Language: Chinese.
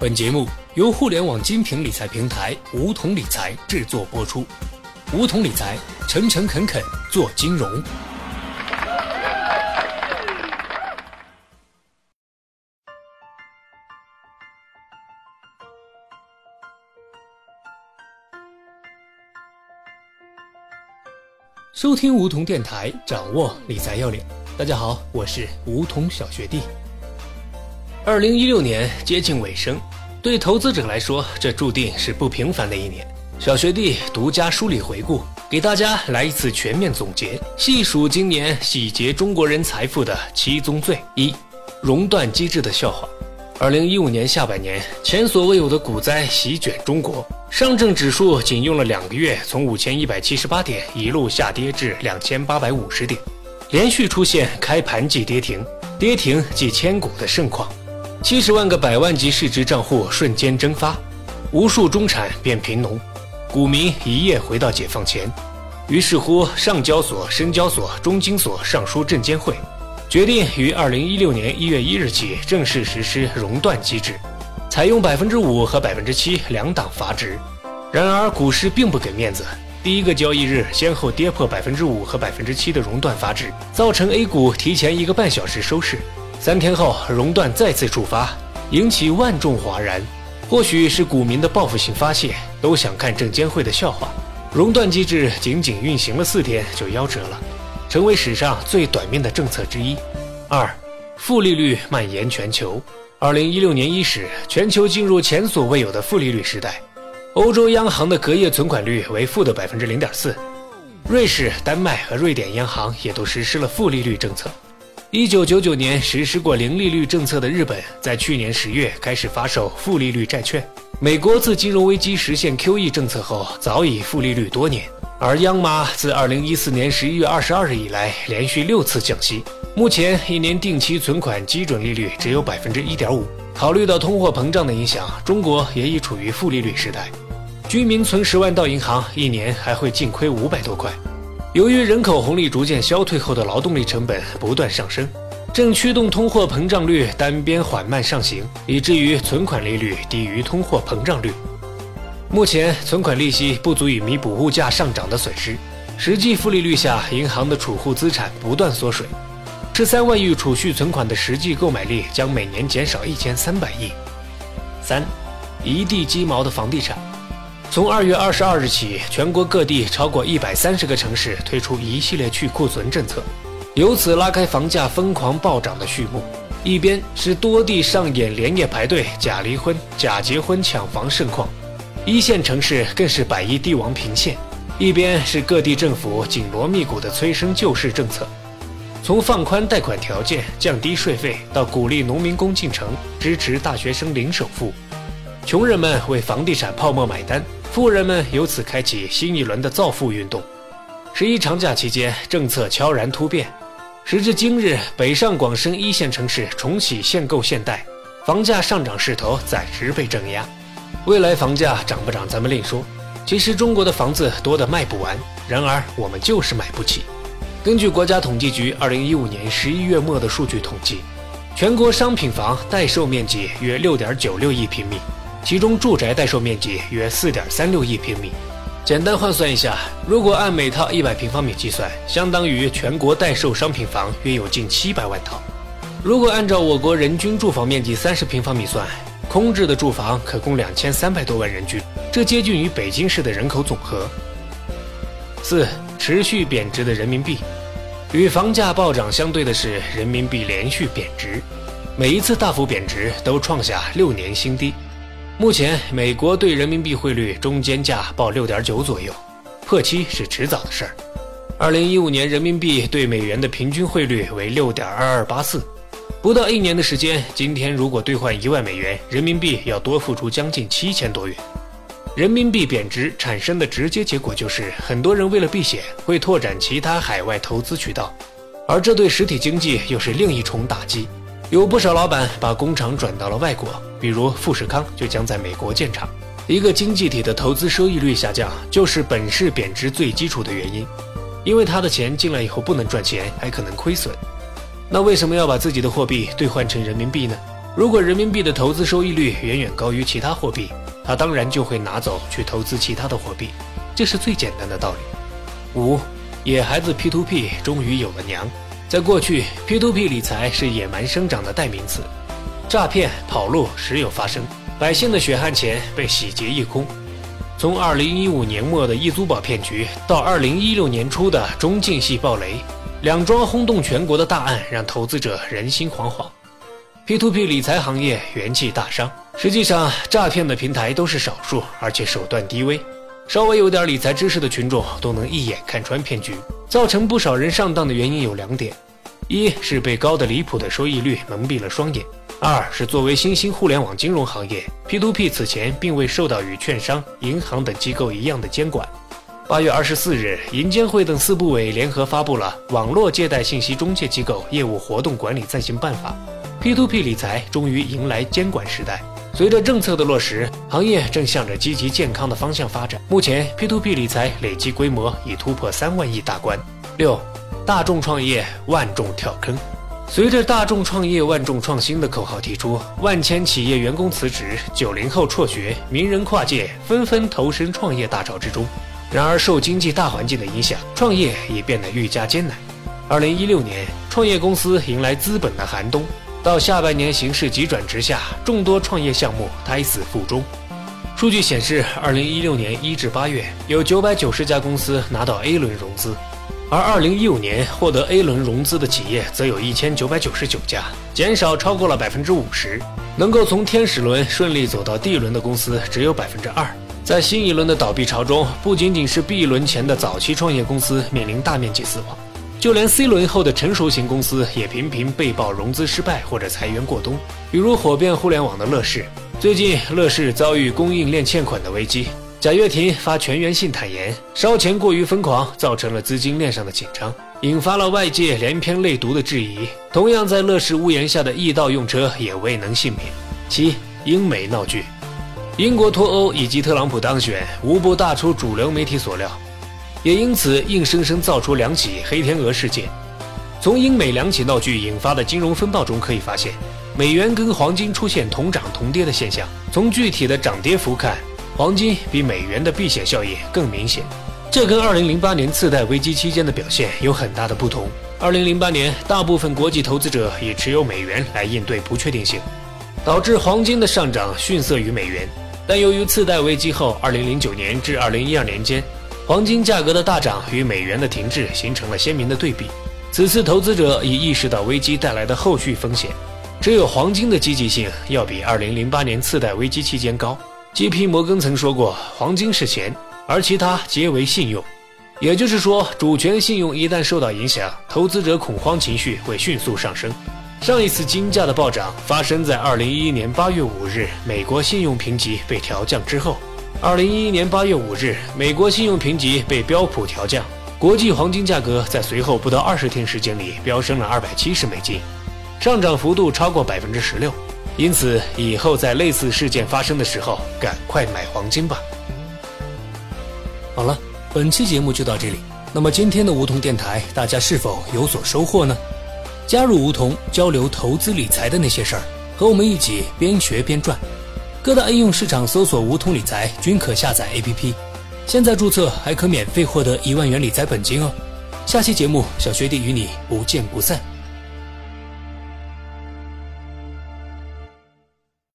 本节目由互联网精品理财平台梧桐理财制作播出。梧桐理财，诚诚恳恳做金融。收听梧桐电台，掌握理财要领。大家好，我是梧桐小学弟。二零一六年接近尾声，对投资者来说，这注定是不平凡的一年。小学弟独家梳理回顾，给大家来一次全面总结，细数今年洗劫中国人财富的七宗罪：一、熔断机制的笑话。二零一五年下半年，前所未有的股灾席卷中国，上证指数仅用了两个月，从五千一百七十八点一路下跌至两千八百五十点，连续出现开盘即跌停，跌停即千股的盛况。七十万个百万级市值账户瞬间蒸发，无数中产变贫农，股民一夜回到解放前。于是乎，上交所、深交所、中金所上书证监会，决定于二零一六年一月一日起正式实施熔断机制，采用百分之五和百分之七两档阀值。然而，股市并不给面子，第一个交易日先后跌破百分之五和百分之七的熔断阀值，造成 A 股提前一个半小时收市。三天后，熔断再次触发，引起万众哗然。或许是股民的报复性发泄，都想看证监会的笑话。熔断机制仅仅运行了四天就夭折了，成为史上最短命的政策之一。二，负利率蔓延全球。二零一六年伊始，全球进入前所未有的负利率时代。欧洲央行的隔夜存款率为负的百分之零点四，瑞士、丹麦和瑞典央行也都实施了负利率政策。一九九九年实施过零利率政策的日本，在去年十月开始发售负利率债券。美国自金融危机实现 QE 政策后，早已负利率多年。而央妈自二零一四年十一月二十二日以来，连续六次降息，目前一年定期存款基准利率只有百分之一点五。考虑到通货膨胀的影响，中国也已处于负利率时代，居民存十万到银行，一年还会净亏五百多块。由于人口红利逐渐消退后的劳动力成本不断上升，正驱动通货膨胀率单边缓慢上行，以至于存款利率低于通货膨胀率。目前存款利息不足以弥补物价上涨的损失，实际负利率下，银行的储户资产不断缩水，这三万亿储蓄存款的实际购买力将每年减少一千三百亿。三，一地鸡毛的房地产。从二月二十二日起，全国各地超过一百三十个城市推出一系列去库存政策，由此拉开房价疯狂暴涨的序幕。一边是多地上演连夜排队假离婚、假结婚抢房盛况，一线城市更是百亿地王频现；一边是各地政府紧锣密鼓的催生救市政策，从放宽贷款条件、降低税费，到鼓励农民工进城、支持大学生零首付，穷人们为房地产泡沫买单。富人们由此开启新一轮的造富运动。十一长假期间，政策悄然突变。时至今日，北上广深一线城市重启限购限贷，房价上涨势头暂时被镇压。未来房价涨不涨，咱们另说。其实中国的房子多得卖不完，然而我们就是买不起。根据国家统计局二零一五年十一月末的数据统计，全国商品房待售面积约六点九六亿平米。其中住宅待售面积约四点三六亿平米，简单换算一下，如果按每套一百平方米计算，相当于全国待售商品房约有近七百万套。如果按照我国人均住房面积三十平方米算，空置的住房可供两千三百多万人居，这接近于北京市的人口总和。四、持续贬值的人民币，与房价暴涨相对的是人民币连续贬值，每一次大幅贬值都创下六年新低。目前，美国对人民币汇率中间价报六点九左右，破七是迟早的事儿。二零一五年人民币对美元的平均汇率为六点二二八四，不到一年的时间，今天如果兑换一万美元，人民币要多付出将近七千多元。人民币贬值产生的直接结果就是，很多人为了避险，会拓展其他海外投资渠道，而这对实体经济又是另一重打击。有不少老板把工厂转到了外国，比如富士康就将在美国建厂。一个经济体的投资收益率下降，就是本市贬值最基础的原因，因为他的钱进来以后不能赚钱，还可能亏损。那为什么要把自己的货币兑换成人民币呢？如果人民币的投资收益率远远高于其他货币，他当然就会拿走去投资其他的货币，这是最简单的道理。五，野孩子 P2P 终于有了娘。在过去，P2P 理财是野蛮生长的代名词，诈骗、跑路时有发生，百姓的血汗钱被洗劫一空。从2015年末的易租宝骗局到2016年初的中晋系暴雷，两桩轰动全国的大案让投资者人心惶惶。P2P 理财行业元气大伤。实际上，诈骗的平台都是少数，而且手段低微，稍微有点理财知识的群众都能一眼看穿骗局。造成不少人上当的原因有两点：一是被高的离谱的收益率蒙蔽了双眼；二是作为新兴互联网金融行业，P2P 此前并未受到与券商、银行等机构一样的监管。八月二十四日，银监会等四部委联合发布了《网络借贷信息中介机构业务活动管理暂行办法》。P2P 理财终于迎来监管时代。随着政策的落实，行业正向着积极健康的方向发展。目前，P2P 理财累计规模已突破三万亿大关。六，大众创业，万众跳坑。随着“大众创业，万众创新”的口号提出，万千企业员工辞职，九零后辍学，名人跨界，纷纷投身创业大潮之中。然而，受经济大环境的影响，创业也变得愈加艰难。二零一六年，创业公司迎来资本的寒冬。到下半年，形势急转直下，众多创业项目胎死腹中。数据显示，二零一六年一至八月，有九百九十家公司拿到 A 轮融资，而二零一五年获得 A 轮融资的企业则有一千九百九十九家，减少超过了百分之五十。能够从天使轮顺利走到 D 轮的公司只有百分之二。在新一轮的倒闭潮中，不仅仅是 B 轮前的早期创业公司面临大面积死亡。就连 C 轮后的成熟型公司也频频被曝融资失败或者裁员过冬，比如火遍互联网的乐视。最近，乐视遭遇供应链欠款的危机，贾跃亭发全员信坦言，烧钱过于疯狂，造成了资金链上的紧张，引发了外界连篇累牍的质疑。同样在乐视屋檐下的易到用车也未能幸免。七，英美闹剧，英国脱欧以及特朗普当选，无不大出主流媒体所料。也因此硬生生造出两起黑天鹅事件。从英美两起闹剧引发的金融风暴中可以发现，美元跟黄金出现同涨同跌的现象。从具体的涨跌幅看，黄金比美元的避险效应更明显。这跟2008年次贷危机期间的表现有很大的不同。2008年，大部分国际投资者以持有美元来应对不确定性，导致黄金的上涨逊色于美元。但由于次贷危机后2009年至2012年间，黄金价格的大涨与美元的停滞形成了鲜明的对比。此次投资者已意识到危机带来的后续风险，只有黄金的积极性要比2008年次贷危机期间高。J.P. 摩根曾说过：“黄金是钱，而其他皆为信用。”也就是说，主权信用一旦受到影响，投资者恐慌情绪会迅速上升。上一次金价的暴涨发生在2011年8月5日，美国信用评级被调降之后。二零一一年八月五日，美国信用评级被标普调降，国际黄金价格在随后不到二十天时间里飙升了二百七十美金，上涨幅度超过百分之十六。因此，以后在类似事件发生的时候，赶快买黄金吧。好了，本期节目就到这里。那么今天的梧桐电台，大家是否有所收获呢？加入梧桐，交流投资理财的那些事儿，和我们一起边学边赚。各大应用市场搜索“梧桐理财”均可下载 APP，现在注册还可免费获得一万元理财本金哦。下期节目，小学弟与你不见不散。